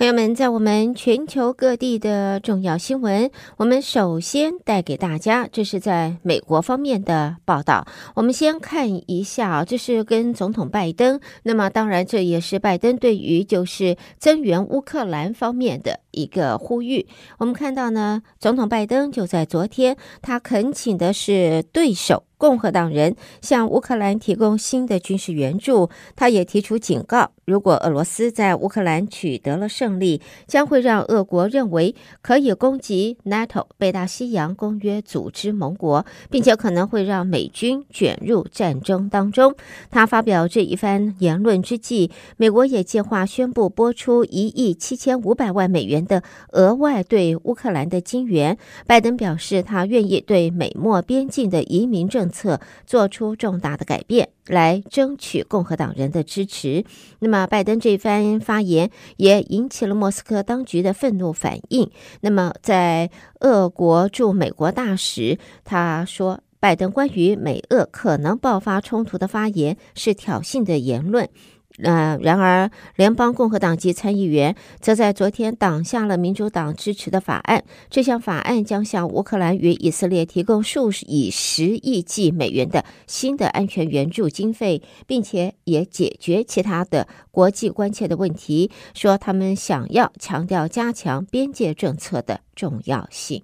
朋友们，在我们全球各地的重要新闻，我们首先带给大家，这是在美国方面的报道。我们先看一下啊，这是跟总统拜登，那么当然这也是拜登对于就是增援乌克兰方面的一个呼吁。我们看到呢，总统拜登就在昨天，他恳请的是对手。共和党人向乌克兰提供新的军事援助，他也提出警告：如果俄罗斯在乌克兰取得了胜利，将会让俄国认为可以攻击 NATO 北大西洋公约组织盟国，并且可能会让美军卷入战争当中。他发表这一番言论之际，美国也计划宣布拨出一亿七千五百万美元的额外对乌克兰的金援。拜登表示，他愿意对美墨边境的移民政策做出重大的改变，来争取共和党人的支持。那么，拜登这番发言也引起了莫斯科当局的愤怒反应。那么，在俄国驻美国大使他说，拜登关于美俄可能爆发冲突的发言是挑衅的言论。呃，然而，联邦共和党籍参议员则在昨天挡下了民主党支持的法案。这项法案将向乌克兰与以色列提供数以十亿计美元的新的安全援助经费，并且也解决其他的国际关切的问题。说他们想要强调加强边界政策的重要性。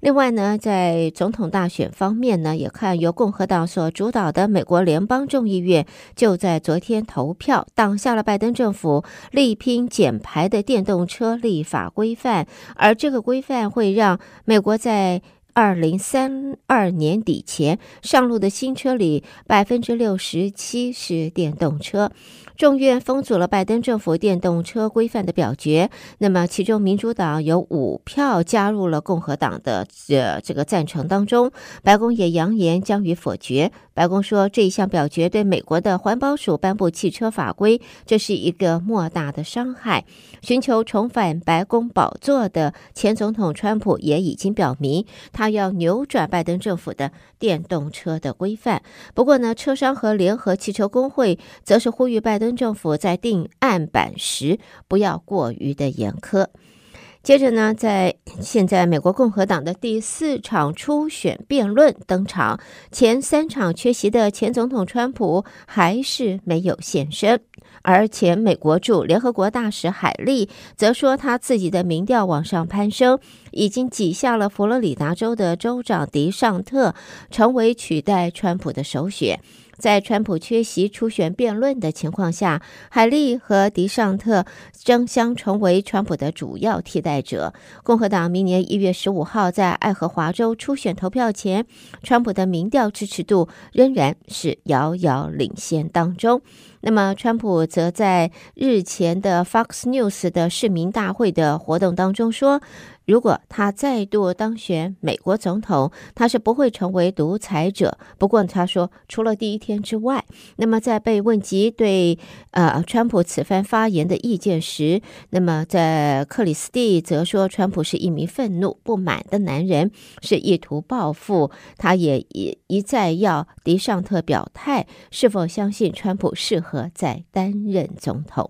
另外呢，在总统大选方面呢，也看由共和党所主导的美国联邦众议院就在昨天投票挡下了拜登政府力拼减排的电动车立法规范，而这个规范会让美国在二零三二年底前上路的新车里百分之六十七是电动车。众院封阻了拜登政府电动车规范的表决，那么其中民主党有五票加入了共和党的这这个赞成当中，白宫也扬言将予否决。白宫说，这一项表决对美国的环保署颁布汽车法规，这是一个莫大的伤害。寻求重返白宫宝座的前总统川普也已经表明，他要扭转拜登政府的电动车的规范。不过呢，车商和联合汽车工会则是呼吁拜登。政府在定案板时不要过于的严苛。接着呢，在现在美国共和党的第四场初选辩论登场，前三场缺席的前总统川普还是没有现身，而前美国驻联合国大使海利则说，他自己的民调往上攀升，已经挤下了佛罗里达州的州长迪尚特，成为取代川普的首选。在川普缺席初选辩论的情况下，海莉和迪尚特争相成为川普的主要替代者。共和党明年一月十五号在爱荷华州初选投票前，川普的民调支持度仍然是遥遥领先当中。那么，川普则在日前的 Fox News 的市民大会的活动当中说，如果他再度当选美国总统，他是不会成为独裁者。不过，他说除了第一天之外，那么在被问及对呃川普此番发言的意见时，那么在克里斯蒂则说，川普是一名愤怒不满的男人，是意图报复。他也一一再要迪尚特表态，是否相信川普适合。和再担任总统。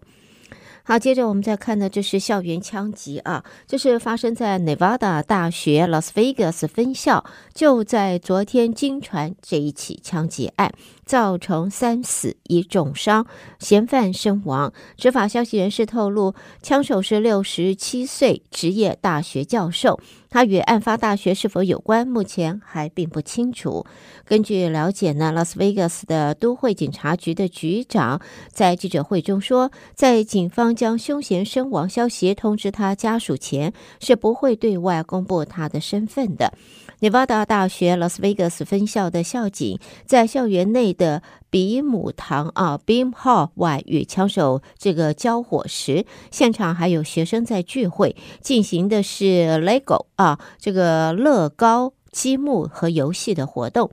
好，接着我们再看的，这是校园枪击啊，这是发生在 Nevada 大学 Las Vegas 分校，就在昨天惊传这一起枪击案。造成三死一重伤，嫌犯身亡。执法消息人士透露，枪手是六十七岁职业大学教授，他与案发大学是否有关，目前还并不清楚。根据了解呢，拉斯维加斯的都会警察局的局长在记者会中说，在警方将凶嫌身亡消息通知他家属前，是不会对外公布他的身份的。内华达大学 Las Vegas 分校的校警在校园内的比姆堂啊 （Beam Hall） 外与枪手这个交火时，现场还有学生在聚会，进行的是 Lego 啊这个乐高积木和游戏的活动。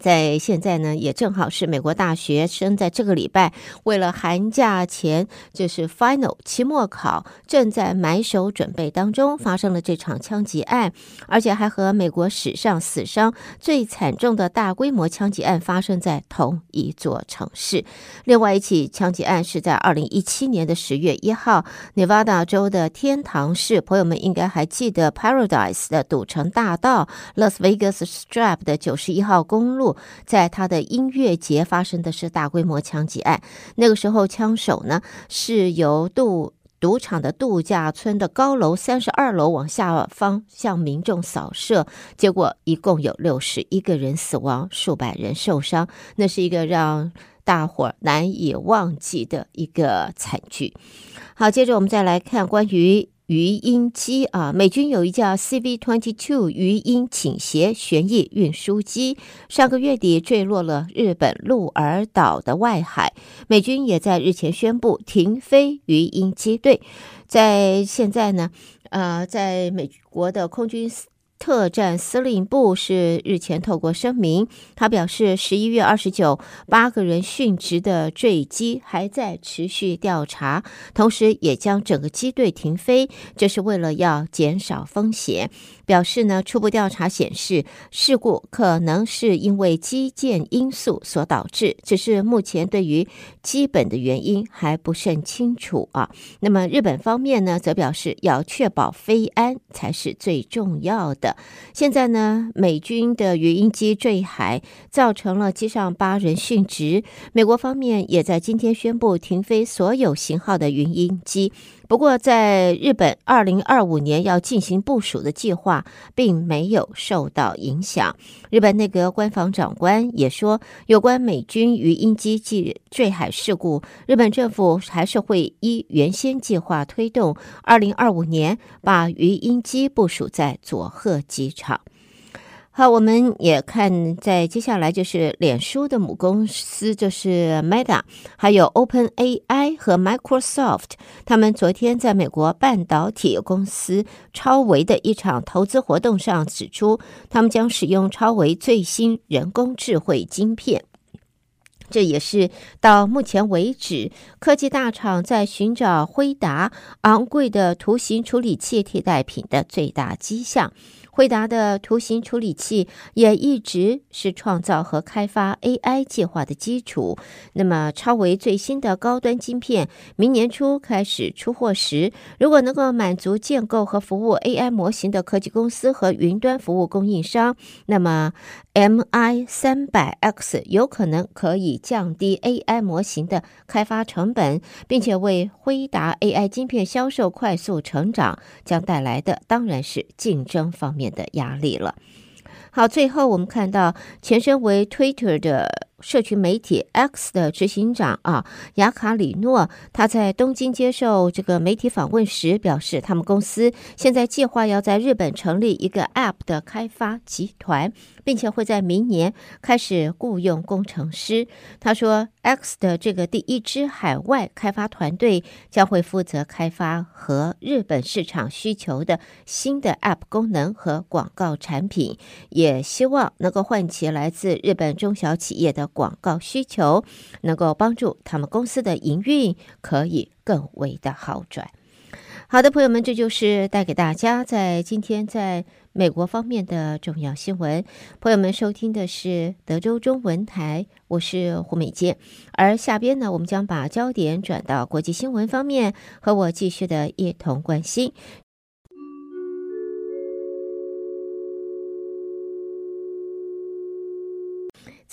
在现在呢，也正好是美国大学生在这个礼拜为了寒假前就是 final 期末考，正在埋首准备当中，发生了这场枪击案，而且还和美国史上死伤最惨重的大规模枪击案发生在同一座城市。另外一起枪击案是在二零一七年的十月一号，内华达州的天堂市，朋友们应该还记得 Paradise 的赌城大道，Las Vegas Strip 的九十一号公路。在他的音乐节发生的是大规模枪击案。那个时候，枪手呢是由度赌场的度假村的高楼三十二楼往下方向民众扫射，结果一共有六十一个人死亡，数百人受伤。那是一个让大伙难以忘记的一个惨剧。好，接着我们再来看关于。鱼鹰机啊，美军有一架 C V twenty two 鱼鹰倾斜旋翼运输机，上个月底坠落了日本鹿儿岛的外海。美军也在日前宣布停飞鱼鹰机队。在现在呢，呃，在美国的空军。特战司令部是日前透过声明，他表示，十一月二十九，八个人殉职的坠机还在持续调查，同时也将整个机队停飞，这是为了要减少风险。表示呢，初步调查显示，事故可能是因为基建因素所导致，只是目前对于基本的原因还不甚清楚啊。那么日本方面呢，则表示要确保飞安才是最重要的。现在呢，美军的鱼鹰机坠海，造成了机上八人殉职。美国方面也在今天宣布停飞所有型号的鱼鹰机。不过，在日本，二零二五年要进行部署的计划并没有受到影响。日本内阁官房长官也说，有关美军鱼鹰机坠坠海事故，日本政府还是会依原先计划推动，二零二五年把鱼鹰机部署在佐贺机场。好，我们也看，在接下来就是脸书的母公司，就是 Meta，还有 OpenAI 和 Microsoft，他们昨天在美国半导体公司超微的一场投资活动上指出，他们将使用超微最新人工智慧晶片。这也是到目前为止科技大厂在寻找辉达昂贵的图形处理器替代品的最大迹象。惠达的图形处理器也一直是创造和开发 AI 计划的基础。那么，超维最新的高端晶片明年初开始出货时，如果能够满足建构和服务 AI 模型的科技公司和云端服务供应商，那么 MI 三百 X 有可能可以降低 AI 模型的开发成本，并且为辉达 AI 晶片销售快速成长将带来的当然是竞争方面的压力了。好，最后我们看到前身为 Twitter 的。社群媒体 X 的执行长啊，雅卡里诺，他在东京接受这个媒体访问时表示，他们公司现在计划要在日本成立一个 App 的开发集团，并且会在明年开始雇佣工程师。他说，X 的这个第一支海外开发团队将会负责开发和日本市场需求的新的 App 功能和广告产品，也希望能够唤起来自日本中小企业的。广告需求能够帮助他们公司的营运可以更为的好转。好的，朋友们，这就是带给大家在今天在美国方面的重要新闻。朋友们收听的是德州中文台，我是胡美健。而下边呢，我们将把焦点转到国际新闻方面，和我继续的一同关心。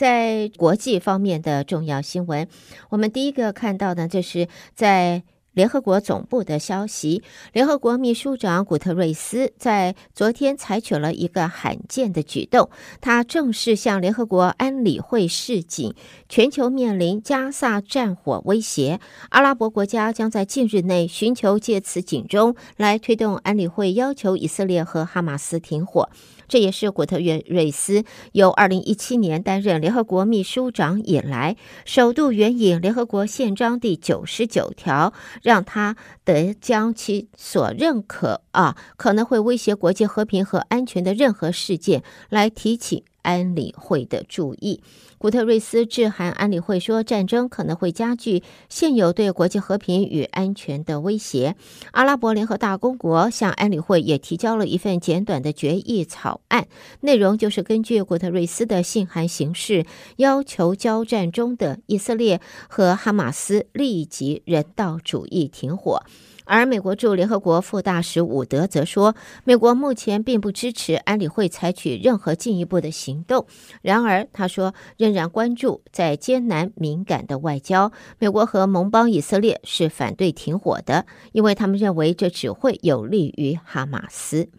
在国际方面的重要新闻，我们第一个看到呢，就是在联合国总部的消息。联合国秘书长古特瑞斯在昨天采取了一个罕见的举动，他正式向联合国安理会示警，全球面临加萨战火威胁，阿拉伯国家将在近日内寻求借此警钟来推动安理会要求以色列和哈马斯停火。这也是古特瑞斯由二零一七年担任联合国秘书长以来，首度援引联合国宪章第九十九条，让他得将其所认可啊可能会威胁国际和平和安全的任何事件来提起安理会的注意。古特瑞斯致函安理会说，战争可能会加剧现有对国际和平与安全的威胁。阿拉伯联合大公国向安理会也提交了一份简短的决议草案，内容就是根据古特瑞斯的信函形式，要求交战中的以色列和哈马斯立即人道主义停火。而美国驻联合国副大使伍德则说，美国目前并不支持安理会采取任何进一步的行动。然而，他说仍然关注在艰难敏感的外交。美国和盟邦以色列是反对停火的，因为他们认为这只会有利于哈马斯。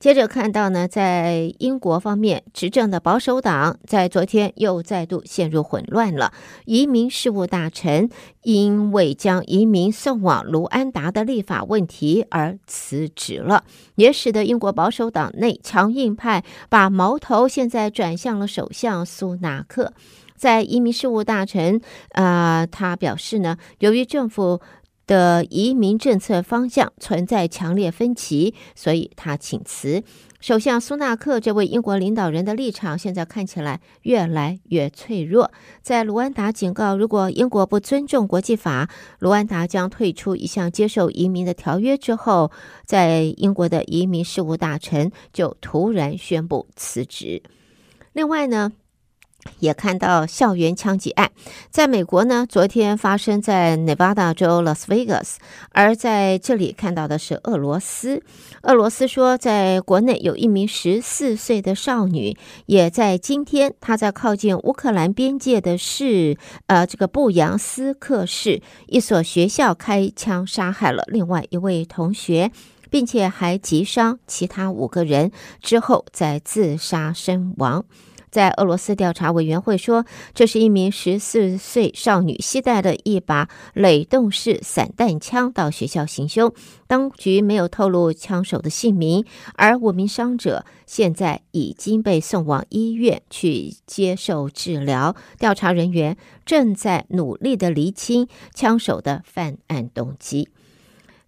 接着看到呢，在英国方面，执政的保守党在昨天又再度陷入混乱了。移民事务大臣因为将移民送往卢安达的立法问题而辞职了，也使得英国保守党内强硬派把矛头现在转向了首相苏纳克。在移民事务大臣，呃，他表示呢，由于政府的移民政策方向存在强烈分歧，所以他请辞。首相苏纳克这位英国领导人的立场现在看起来越来越脆弱。在卢安达警告，如果英国不尊重国际法，卢安达将退出一项接受移民的条约之后，在英国的移民事务大臣就突然宣布辞职。另外呢，也看到校园枪击案，在美国呢，昨天发生在 Nevada 州 Las Vegas，而在这里看到的是俄罗斯。俄罗斯说，在国内有一名十四岁的少女，也在今天，她在靠近乌克兰边界的市，呃，这个布扬斯克市一所学校开枪杀害了另外一位同学，并且还击伤其他五个人，之后再自杀身亡。在俄罗斯调查委员会说，这是一名十四岁少女携带的一把垒动式散弹枪到学校行凶。当局没有透露枪手的姓名，而五名伤者现在已经被送往医院去接受治疗。调查人员正在努力地厘清枪手的犯案动机。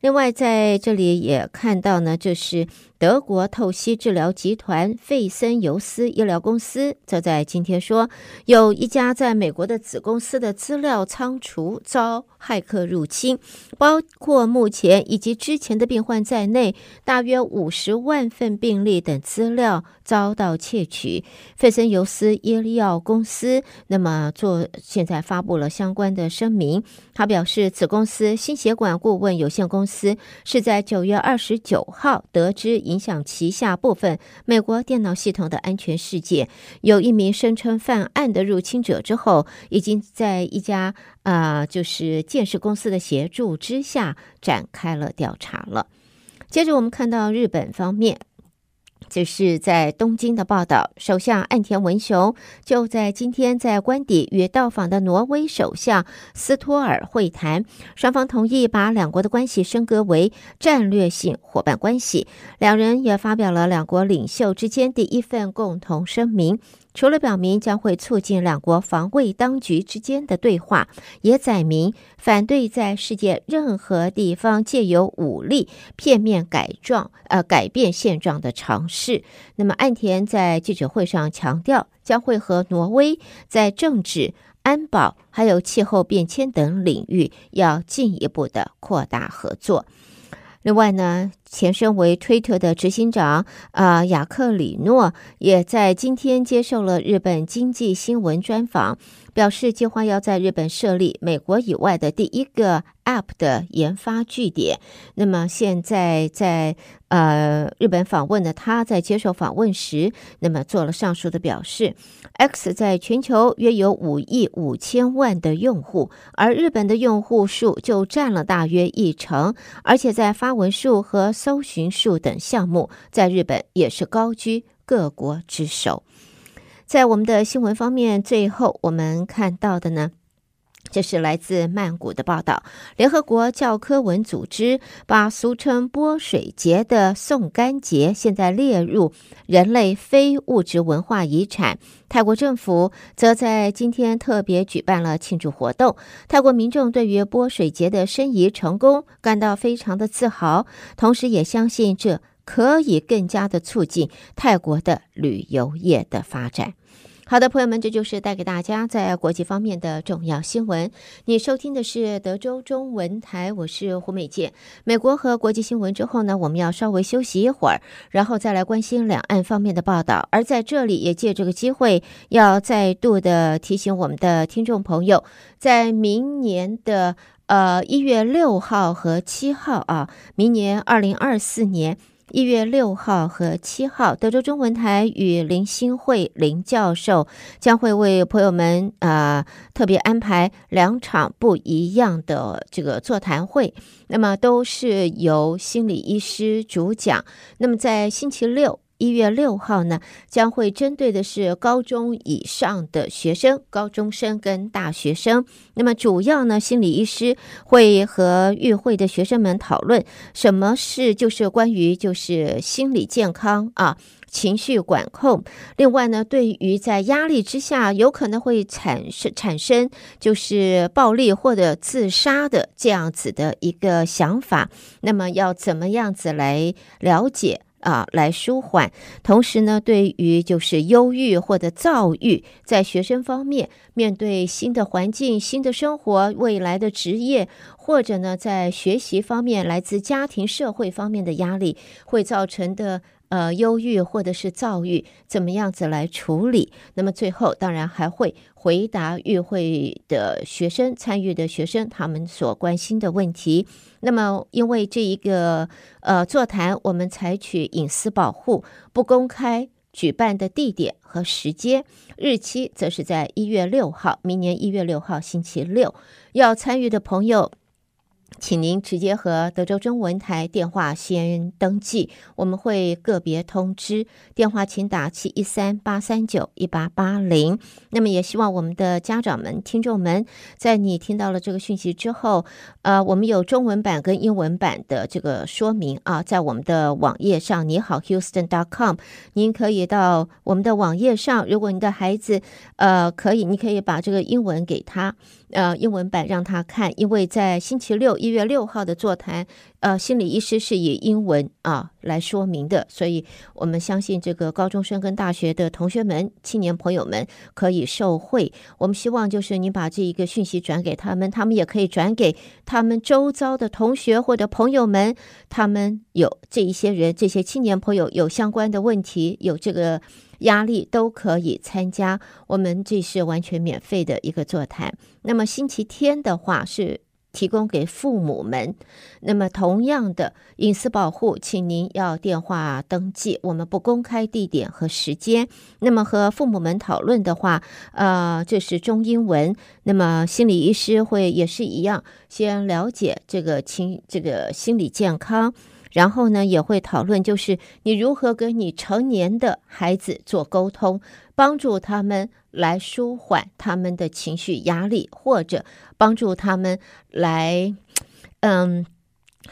另外，在这里也看到呢，就是。德国透析治疗集团费森尤斯医疗公司则在今天说，有一家在美国的子公司的资料仓储遭骇客入侵，包括目前以及之前的病患在内，大约五十万份病例等资料遭到窃取。费森尤斯医药公司那么做现在发布了相关的声明，他表示，子公司心血管顾问有限公司是在九月二十九号得知。影响旗下部分美国电脑系统的安全事件，有一名声称犯案的入侵者之后，已经在一家啊、就是建设公司的协助之下展开了调查了。接着我们看到日本方面。这是在东京的报道，首相岸田文雄就在今天在官邸与到访的挪威首相斯托尔会谈，双方同意把两国的关系升格为战略性伙伴关系。两人也发表了两国领袖之间第一份共同声明。除了表明将会促进两国防卫当局之间的对话，也载明反对在世界任何地方借由武力片面改状、呃改变现状的尝试。那么，岸田在记者会上强调，将会和挪威在政治、安保还有气候变迁等领域要进一步的扩大合作。另外呢，前身为推特的执行长啊、呃，雅克里诺也在今天接受了日本经济新闻专访，表示计划要在日本设立美国以外的第一个 App 的研发据点。那么现在在呃日本访问的他，在接受访问时，那么做了上述的表示。X 在全球约有五亿五千万的用户，而日本的用户数就占了大约一成，而且在发文数和搜寻数等项目，在日本也是高居各国之首。在我们的新闻方面，最后我们看到的呢，这是来自曼谷的报道。联合国教科文组织把俗称泼水节的送干节现在列入人类非物质文化遗产。泰国政府则在今天特别举办了庆祝活动。泰国民众对于泼水节的申遗成功感到非常的自豪，同时也相信这可以更加的促进泰国的旅游业的发展。好的，朋友们，这就是带给大家在国际方面的重要新闻。你收听的是德州中文台，我是胡美健。美国和国际新闻之后呢，我们要稍微休息一会儿，然后再来关心两岸方面的报道。而在这里，也借这个机会，要再度的提醒我们的听众朋友，在明年的呃一月六号和七号啊，明年二零二四年。一月六号和七号，德州中文台与林新慧林教授将会为朋友们啊、呃、特别安排两场不一样的这个座谈会，那么都是由心理医师主讲。那么在星期六。一月六号呢，将会针对的是高中以上的学生，高中生跟大学生。那么主要呢，心理医师会和与会的学生们讨论什么是就是关于就是心理健康啊，情绪管控。另外呢，对于在压力之下有可能会产生产生就是暴力或者自杀的这样子的一个想法，那么要怎么样子来了解？啊，来舒缓。同时呢，对于就是忧郁或者躁郁，在学生方面，面对新的环境、新的生活、未来的职业，或者呢，在学习方面，来自家庭、社会方面的压力，会造成的。呃，忧郁或者是躁郁，怎么样子来处理？那么最后当然还会回答与会的学生、参与的学生他们所关心的问题。那么因为这一个呃座谈，我们采取隐私保护，不公开举办的地点和时间，日期则是在一月六号，明年一月六号星期六。要参与的朋友。请您直接和德州中文台电话先登记，我们会个别通知。电话请打七一三八三九一八八零。那么也希望我们的家长们、听众们，在你听到了这个讯息之后，呃，我们有中文版跟英文版的这个说明啊，在我们的网页上，你好 Houston.com，您可以到我们的网页上，如果你的孩子呃可以，你可以把这个英文给他。呃，英文版让他看，因为在星期六一月六号的座谈，呃，心理医师是以英文啊来说明的，所以我们相信这个高中生跟大学的同学们、青年朋友们可以受惠。我们希望就是你把这一个讯息转给他们，他们也可以转给他们周遭的同学或者朋友们，他们有这一些人，这些青年朋友有相关的问题，有这个。压力都可以参加，我们这是完全免费的一个座谈。那么星期天的话是提供给父母们。那么同样的隐私保护，请您要电话登记，我们不公开地点和时间。那么和父母们讨论的话，呃，这是中英文。那么心理医师会也是一样，先了解这个情这个心理健康。然后呢，也会讨论，就是你如何跟你成年的孩子做沟通，帮助他们来舒缓他们的情绪压力，或者帮助他们来，嗯，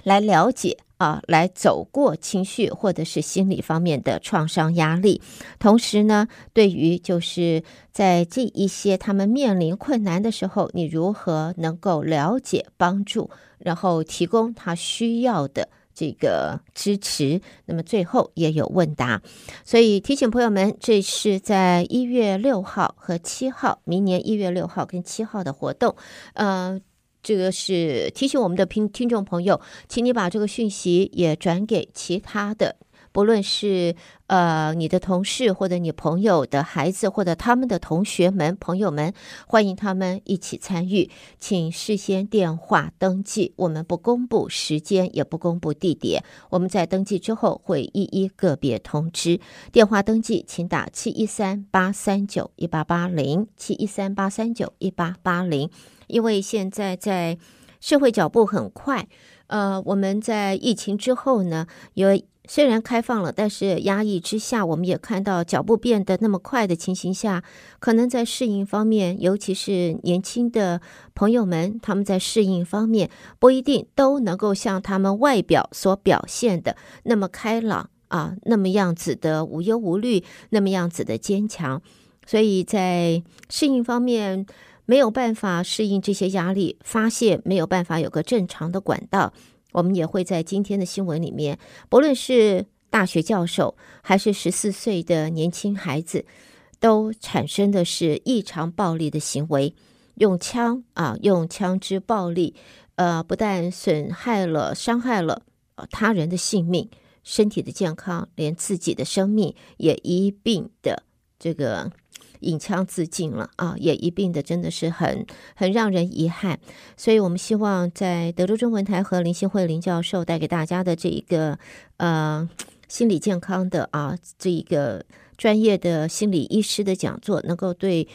来了解啊，来走过情绪或者是心理方面的创伤压力。同时呢，对于就是在这一些他们面临困难的时候，你如何能够了解、帮助，然后提供他需要的。这个支持，那么最后也有问答，所以提醒朋友们，这是在一月六号和七号，明年一月六号跟七号的活动。呃，这个是提醒我们的听听众朋友，请你把这个讯息也转给其他的。不论是呃你的同事或者你朋友的孩子或者他们的同学们朋友们，欢迎他们一起参与，请事先电话登记。我们不公布时间，也不公布地点。我们在登记之后会一一个别通知。电话登记，请打七一三八三九一八八零七一三八三九一八八零。因为现在在社会脚步很快，呃，我们在疫情之后呢，有。虽然开放了，但是压抑之下，我们也看到脚步变得那么快的情形下，可能在适应方面，尤其是年轻的朋友们，他们在适应方面不一定都能够像他们外表所表现的那么开朗啊，那么样子的无忧无虑，那么样子的坚强，所以在适应方面没有办法适应这些压力，发泄没有办法有个正常的管道。我们也会在今天的新闻里面，不论是大学教授，还是十四岁的年轻孩子，都产生的是异常暴力的行为，用枪啊，用枪支暴力，呃，不但损害了、伤害了他人的性命、身体的健康，连自己的生命也一并的这个。引枪自尽了啊，也一并的，真的是很很让人遗憾。所以，我们希望在德州中文台和林信惠林教授带给大家的这一个呃心理健康的啊这一个专业的心理医师的讲座，能够对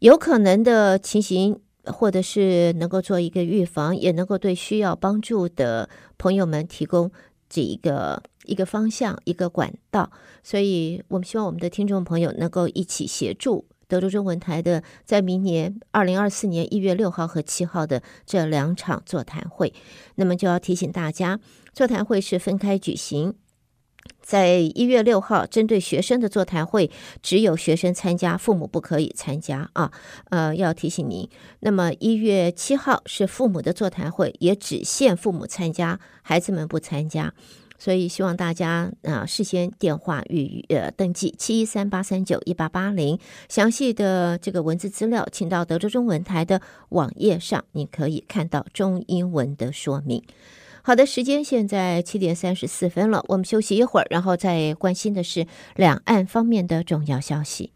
有可能的情形，或者是能够做一个预防，也能够对需要帮助的朋友们提供这一个。一个方向，一个管道，所以我们希望我们的听众朋友能够一起协助德州中文台的，在明年二零二四年一月六号和七号的这两场座谈会。那么就要提醒大家，座谈会是分开举行，在一月六号针对学生的座谈会，只有学生参加，父母不可以参加啊。呃，要提醒您，那么一月七号是父母的座谈会，也只限父母参加，孩子们不参加。所以希望大家啊事先电话预呃登记七一三八三九一八八零，详细的这个文字资料，请到德州中文台的网页上，你可以看到中英文的说明。好的，时间现在七点三十四分了，我们休息一会儿，然后再关心的是两岸方面的重要消息。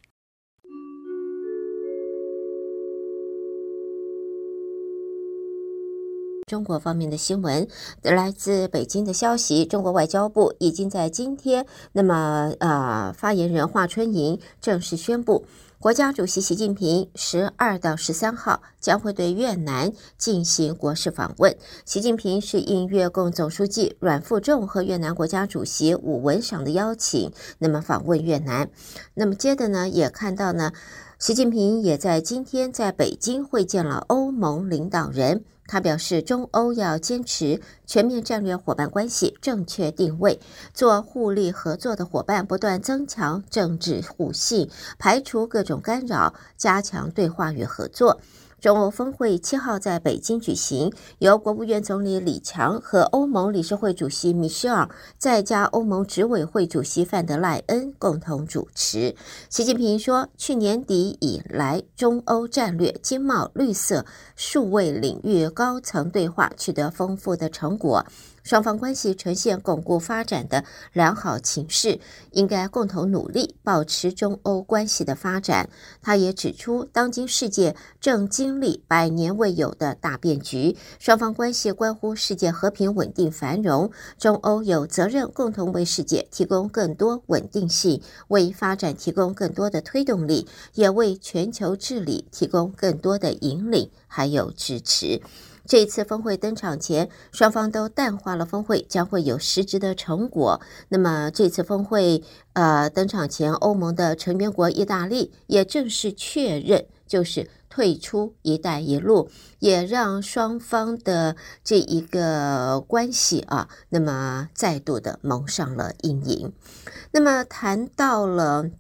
中国方面的新闻，来自北京的消息，中国外交部已经在今天，那么呃，发言人华春莹正式宣布，国家主席习近平十二到十三号将会对越南进行国事访问。习近平是应越共总书记阮富仲和越南国家主席武文赏的邀请，那么访问越南。那么接着呢，也看到呢，习近平也在今天在北京会见了欧盟领导人。他表示，中欧要坚持全面战略伙伴关系正确定位，做互利合作的伙伴，不断增强政治互信，排除各种干扰，加强对话与合作。中欧峰会七号在北京举行，由国务院总理李强和欧盟理事会主席米歇尔，再加欧盟执委会主席范德赖恩共同主持。习近平说，去年底以来，中欧战略、经贸、绿色、数位领域高层对话取得丰富的成果。双方关系呈现巩固发展的良好情势，应该共同努力保持中欧关系的发展。他也指出，当今世界正经历百年未有的大变局，双方关系关乎世界和平、稳定、繁荣。中欧有责任共同为世界提供更多稳定性，为发展提供更多的推动力，也为全球治理提供更多的引领还有支持。这次峰会登场前，双方都淡化了峰会将会有实质的成果。那么这次峰会呃登场前，欧盟的成员国意大利也正式确认，就是退出“一带一路”，也让双方的这一个关系啊，那么再度的蒙上了阴影。那么谈到了。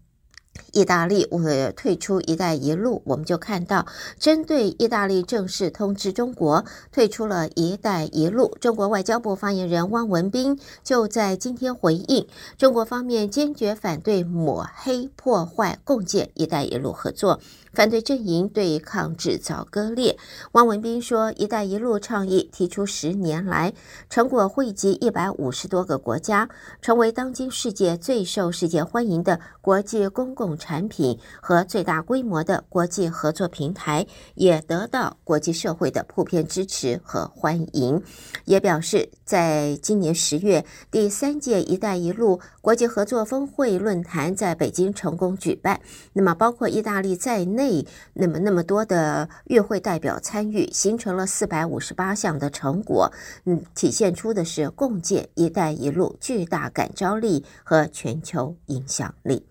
意大利为退出“一带一路”，我们就看到，针对意大利正式通知中国退出了“一带一路”，中国外交部发言人汪文斌就在今天回应，中国方面坚决反对抹黑、破坏共建“一带一路”合作。反对阵营对抗制造割裂。汪文斌说：“一带一路倡议提出十年来，成果惠及一百五十多个国家，成为当今世界最受世界欢迎的国际公共产品和最大规模的国际合作平台，也得到国际社会的普遍支持和欢迎。”也表示，在今年十月，第三届“一带一路”国际合作峰会论坛在北京成功举办。那么，包括意大利在内。那么那么多的与会代表参与，形成了四百五十八项的成果，嗯，体现出的是共建“一带一路”巨大感召力和全球影响力。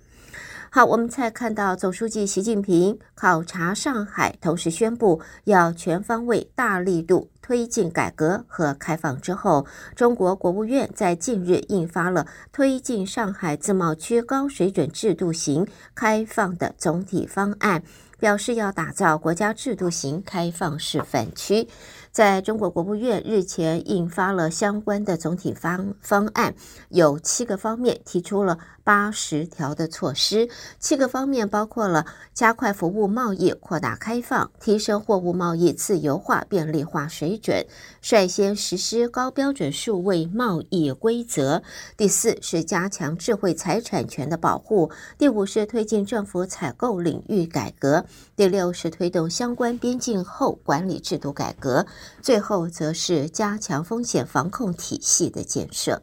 好，我们再看到总书记习近平考察上海，同时宣布要全方位、大力度推进改革和开放之后，中国国务院在近日印发了推进上海自贸区高水准制度型开放的总体方案。表示要打造国家制度型开放示范区。在中国国务院日前印发了相关的总体方方案，有七个方面，提出了八十条的措施。七个方面包括了加快服务贸易扩大开放，提升货物贸易自由化便利化水准，率先实施高标准数位贸易规则。第四是加强智慧财产权的保护。第五是推进政府采购领域改革。第六是推动相关边境后管理制度改革。最后，则是加强风险防控体系的建设。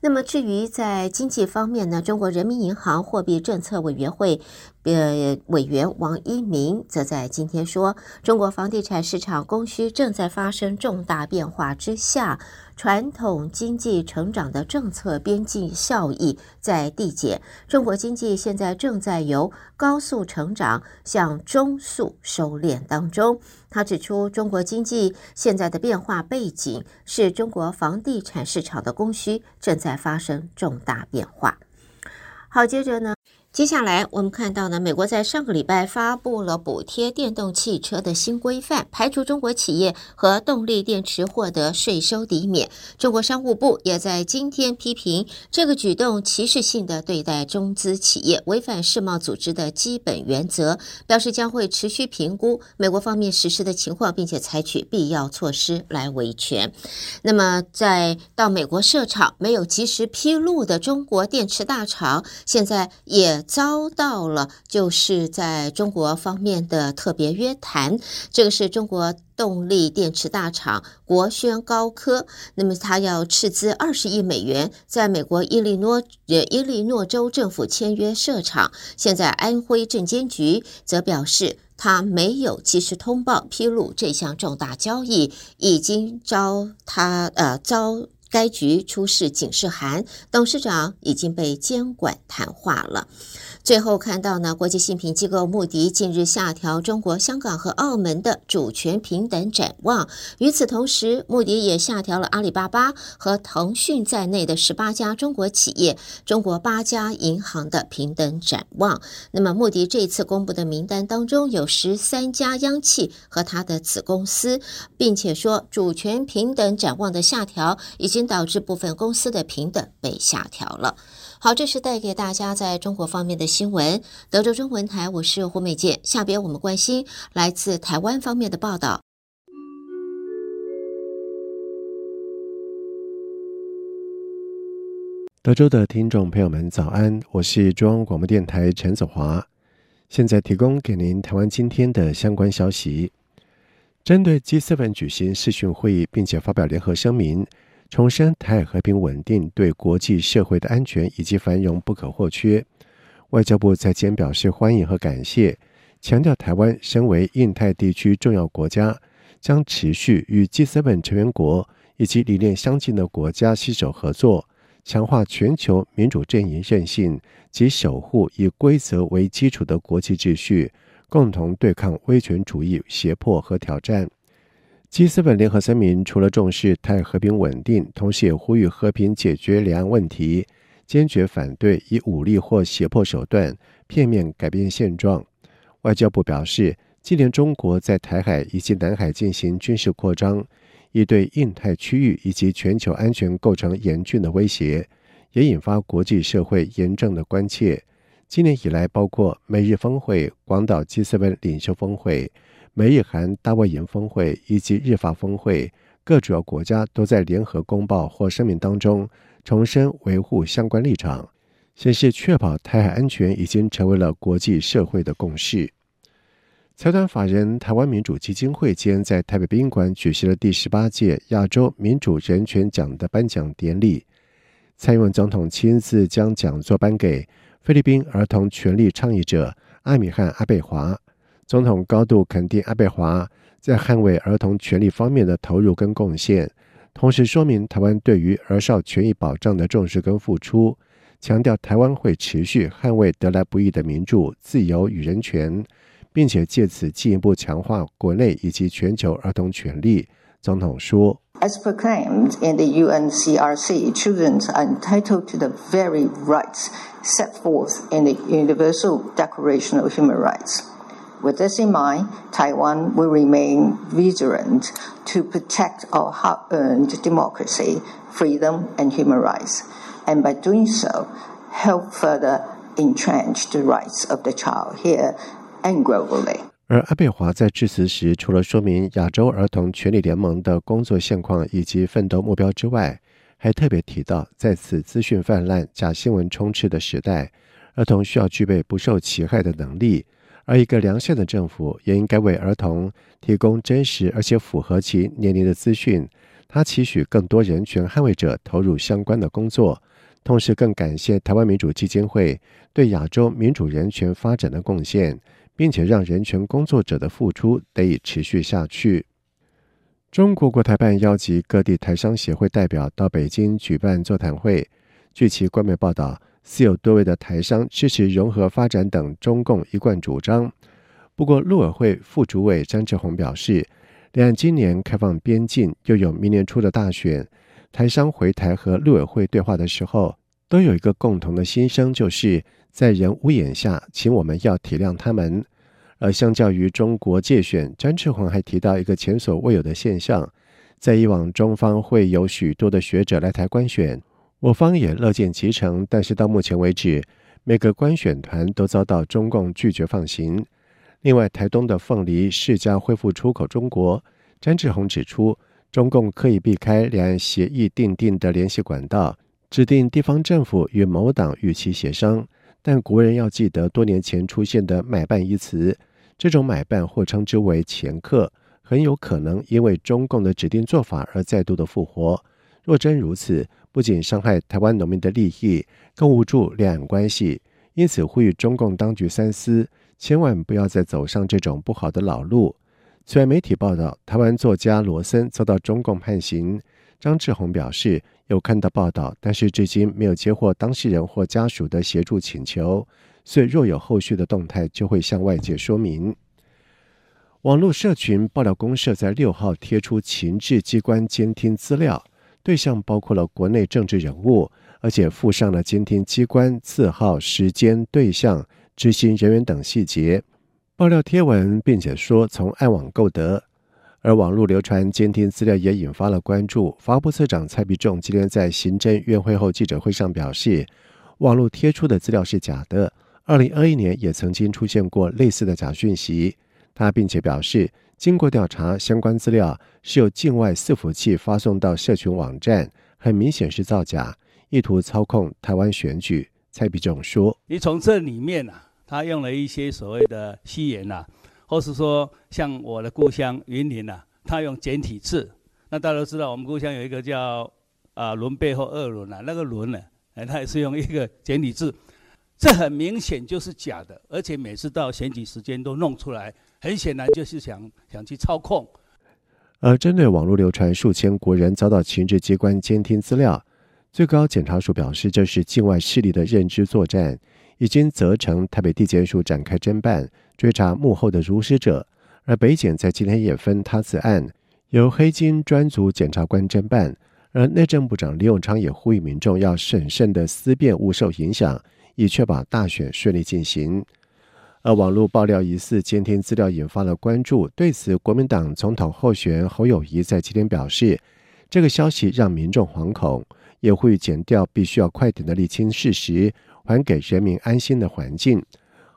那么，至于在经济方面呢，中国人民银行货币政策委员会。呃，委员王一鸣则在今天说，中国房地产市场供需正在发生重大变化之下，传统经济成长的政策边际效益在递减，中国经济现在正在由高速成长向中速收敛当中。他指出，中国经济现在的变化背景是中国房地产市场的供需正在发生重大变化。好，接着呢。接下来，我们看到呢，美国在上个礼拜发布了补贴电动汽车的新规范，排除中国企业和动力电池获得税收抵免。中国商务部也在今天批评这个举动歧视性的对待中资企业，违反世贸组织的基本原则，表示将会持续评估美国方面实施的情况，并且采取必要措施来维权。那么，在到美国设厂没有及时披露的中国电池大厂，现在也。遭到了就是在中国方面的特别约谈，这个是中国动力电池大厂国轩高科，那么他要斥资二十亿美元，在美国伊利诺呃伊利诺州政府签约设厂。现在安徽证监局则表示，他没有及时通报披露这项重大交易，已经遭他呃遭。该局出示警示函，董事长已经被监管谈话了。最后看到呢，国际信评机构穆迪近日下调中国香港和澳门的主权平等展望。与此同时，穆迪也下调了阿里巴巴和腾讯在内的十八家中国企业、中国八家银行的平等展望。那么，穆迪这次公布的名单当中有十三家央企和他的子公司，并且说主权平等展望的下调已经。导致部分公司的平等被下调了。好，这是带给大家在中国方面的新闻。德州中文台，我是胡美健。下边我们关心来自台湾方面的报道。德州的听众朋友们，早安！我是中央广播电台陈子华，现在提供给您台湾今天的相关消息。针对 G7 举行视讯会议，并且发表联合声明。重申台海和平稳定对国际社会的安全以及繁荣不可或缺。外交部在今天表示欢迎和感谢，强调台湾身为印太地区重要国家，将持续与 G7 成员国以及理念相近的国家携手合作，强化全球民主阵营韧性及守护以规则为基础的国际秩序，共同对抗威权主义胁迫和挑战。基斯本联合声明除了重视台海和平稳定，同时也呼吁和平解决两岸问题，坚决反对以武力或胁迫手段片面改变现状。外交部表示，近年中国在台海以及南海进行军事扩张，已对印太区域以及全球安全构成严峻的威胁，也引发国际社会严正的关切。今年以来，包括美日峰会、广岛 G7 领袖峰会。美日韩大卫营峰会以及日法峰会，各主要国家都在联合公报或声明当中重申维护相关立场，显示确保台海安全已经成为了国际社会的共识。财团法人台湾民主基金会今天在台北宾馆举行了第十八届亚洲民主人权奖的颁奖典礼，蔡英文总统亲自将奖座颁给菲律宾儿童权利倡议者阿米汉·阿贝华。总统高度肯定阿贝华在捍卫儿童权利方面的投入跟贡献，同时说明台湾对于儿少权益保障的重视跟付出，强调台湾会持续捍卫得来不易的民主、自由与人权，并且借此进一步强化国内以及全球儿童权利。总统说：“As proclaimed in the UNCRC, children are entitled to the very rights set forth in the Universal Declaration of Human Rights.” With this in mind, Taiwan will remain vigilant to protect our hard-earned democracy, freedom, and human rights, and by doing so, help further entrench the rights of the child here and globally. 而阿贝华在致辞时，除了说明亚洲儿童权利联盟的工作现况以及奋斗目标之外，还特别提到，在此资讯泛滥、假新闻充斥的时代，儿童需要具备不受其害的能力。而一个良善的政府也应该为儿童提供真实而且符合其年龄的资讯。他期许更多人权捍卫者投入相关的工作，同时更感谢台湾民主基金会对亚洲民主人权发展的贡献。并且让人权工作者的付出得以持续下去。中国国台办邀集各地台商协会代表到北京举办座谈会。据其官媒报道，似有多位的台商支持融合发展等中共一贯主张。不过，陆委会副主委詹志宏表示，两岸今年开放边境，又有明年初的大选，台商回台和陆委会对话的时候，都有一个共同的心声，就是。在人屋檐下，请我们要体谅他们。而相较于中国界选，詹志宏还提到一个前所未有的现象：在以往，中方会有许多的学者来台观选，我方也乐见其成。但是到目前为止，每个观选团都遭到中共拒绝放行。另外，台东的凤梨释迦恢复出口中国，詹志宏指出，中共刻意避开两岸协议订定的联系管道，指定地方政府与某党与其协商。但国人要记得，多年前出现的“买办”一词，这种买办或称之为掮客，很有可能因为中共的指定做法而再度的复活。若真如此，不仅伤害台湾农民的利益，更无助两岸关系。因此，呼吁中共当局三思，千万不要再走上这种不好的老路。虽然媒体报道，台湾作家罗森遭到中共判刑。张志宏表示，有看到报道，但是至今没有接获当事人或家属的协助请求，所以若有后续的动态，就会向外界说明。网络社群爆料公社在六号贴出情治机关监听资料，对象包括了国内政治人物，而且附上了监听机关字号、时间、对象、执行人员等细节。爆料贴文，并且说从暗网购得。而网络流传监听资料也引发了关注。法务部次长蔡必仲今天在行政院会后记者会上表示，网络贴出的资料是假的。二零二一年也曾经出现过类似的假讯息。他并且表示，经过调查，相关资料是由境外伺服器发送到社群网站，很明显是造假，意图操控台湾选举。蔡必仲说：“你从这里面啊，他用了一些所谓的虚言啊。”或是说，像我的故乡云林啊，他用简体字。那大家都知道，我们故乡有一个叫啊“轮背后二轮”啊，那个“轮”呢，哎，他也是用一个简体字。这很明显就是假的，而且每次到选举时间都弄出来，很显然就是想想去操控。而针对网络流传数千国人遭到情治机关监听资料，最高检察署表示，这是境外势力的认知作战，已经责成台北地检署展开侦办。追查幕后的主使者，而北检在今天也分他此案，由黑金专组检察官侦办。而内政部长李永昌也呼吁民众要审慎的思辨，勿受影响，以确保大选顺利进行。而网络爆料疑似监听资料引发了关注，对此，国民党总统候选人侯友谊在今天表示，这个消息让民众惶恐，也会减掉必须要快点的厘清事实，还给人民安心的环境。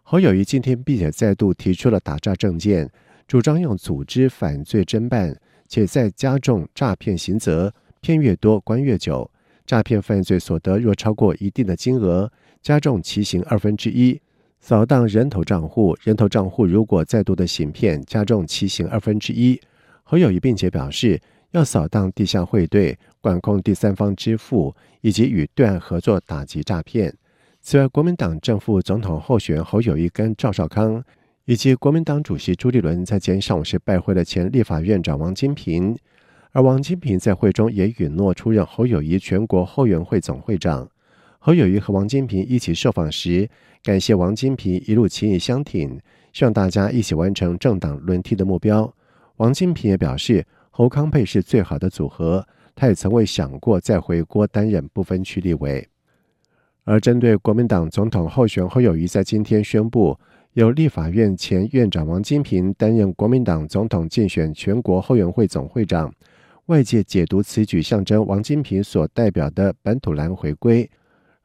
侯友谊今天并且再度提出了打诈政见，主张用组织犯罪侦办，且再加重诈骗刑责，骗越多关越久。诈骗犯罪所得若超过一定的金额，加重其刑二分之一；扫荡人头账户，人头账户如果再度的行骗，加重其刑二分之一。侯友谊并且表示，要扫荡地下汇兑，管控第三方支付，以及与对岸合作打击诈骗。此外，国民党政府总统候选侯友谊跟赵少康，以及国民党主席朱立伦在今天上午是拜会了前立法院长王金平，而王金平在会中也允诺出任侯友谊全国后援会总会长。侯友谊和王金平一起受访时，感谢王金平一路情义相挺，希望大家一起完成政党轮替的目标。王金平也表示，侯康佩是最好的组合，他也从未想过再回国担任不分区立委。而针对国民党总统候选侯友谊在今天宣布由立法院前院长王金平担任国民党总统竞选全国后援会总会长。外界解读此举象征王金平所代表的本土蓝回归，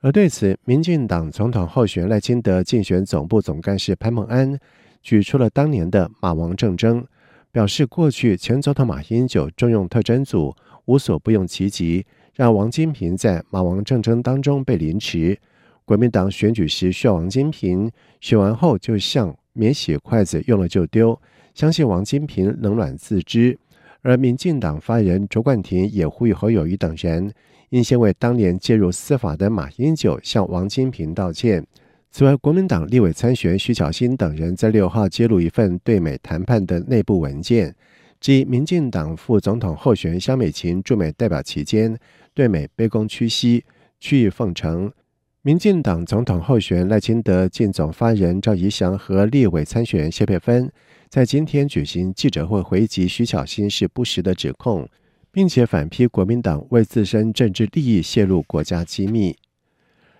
而对此，民进党总统候选人赖清德竞选总部总干事潘孟安举出了当年的马王政争，表示过去前总统马英九重用特侦组，无所不用其极，让王金平在马王政争当中被凌迟。国民党选举时需要王金平，选完后就像免洗筷子用了就丢，相信王金平冷暖自知。而民进党发言人卓冠廷也呼吁侯友谊等人应先为当年介入司法的马英九向王金平道歉。此外，国民党立委参选徐巧芯等人在六号揭露一份对美谈判的内部文件，即民进党副总统候选人萧美琴驻美代表期间，对美卑躬屈膝、曲意奉承。民进党总统候选人赖清德竞总发言人赵宜翔和立委参选谢佩芬在今天举行记者会回击徐巧芯是不实的指控，并且反批国民党为自身政治利益泄露国家机密。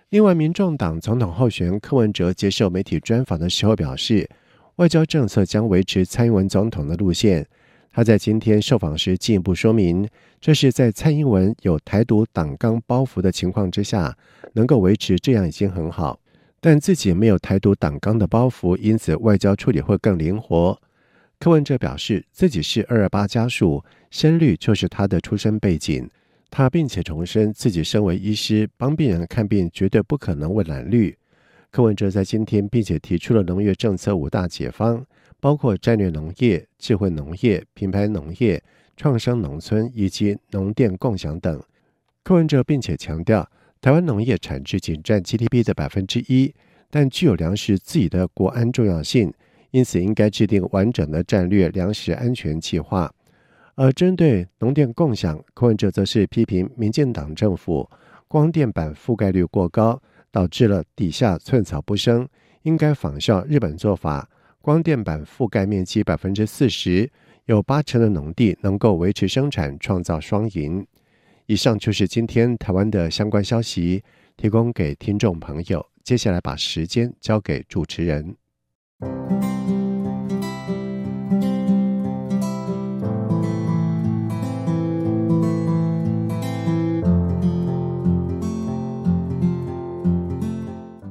另外，民众党总统候选人柯文哲接受媒体专访的时候表示，外交政策将维持蔡英文总统的路线。他在今天受访时进一步说明，这是在蔡英文有台独党纲包袱的情况之下，能够维持这样已经很好。但自己没有台独党纲的包袱，因此外交处理会更灵活。柯文哲表示，自己是二二八家属，深绿就是他的出身背景。他并且重申，自己身为医师，帮病人看病绝对不可能为蓝绿。柯文哲在今天并且提出了农业政策五大解方。包括战略农业、智慧农业、品牌农业、创生农村以及农电共享等。柯文哲并且强调，台湾农业产值仅占 GDP 的百分之一，但具有粮食自己的国安重要性，因此应该制定完整的战略粮食安全计划。而针对农电共享，柯文哲则是批评民进党政府光电板覆盖率过高，导致了底下寸草不生，应该仿效日本做法。光电板覆盖面积百分之四十，有八成的农地能够维持生产，创造双赢。以上就是今天台湾的相关消息，提供给听众朋友。接下来把时间交给主持人。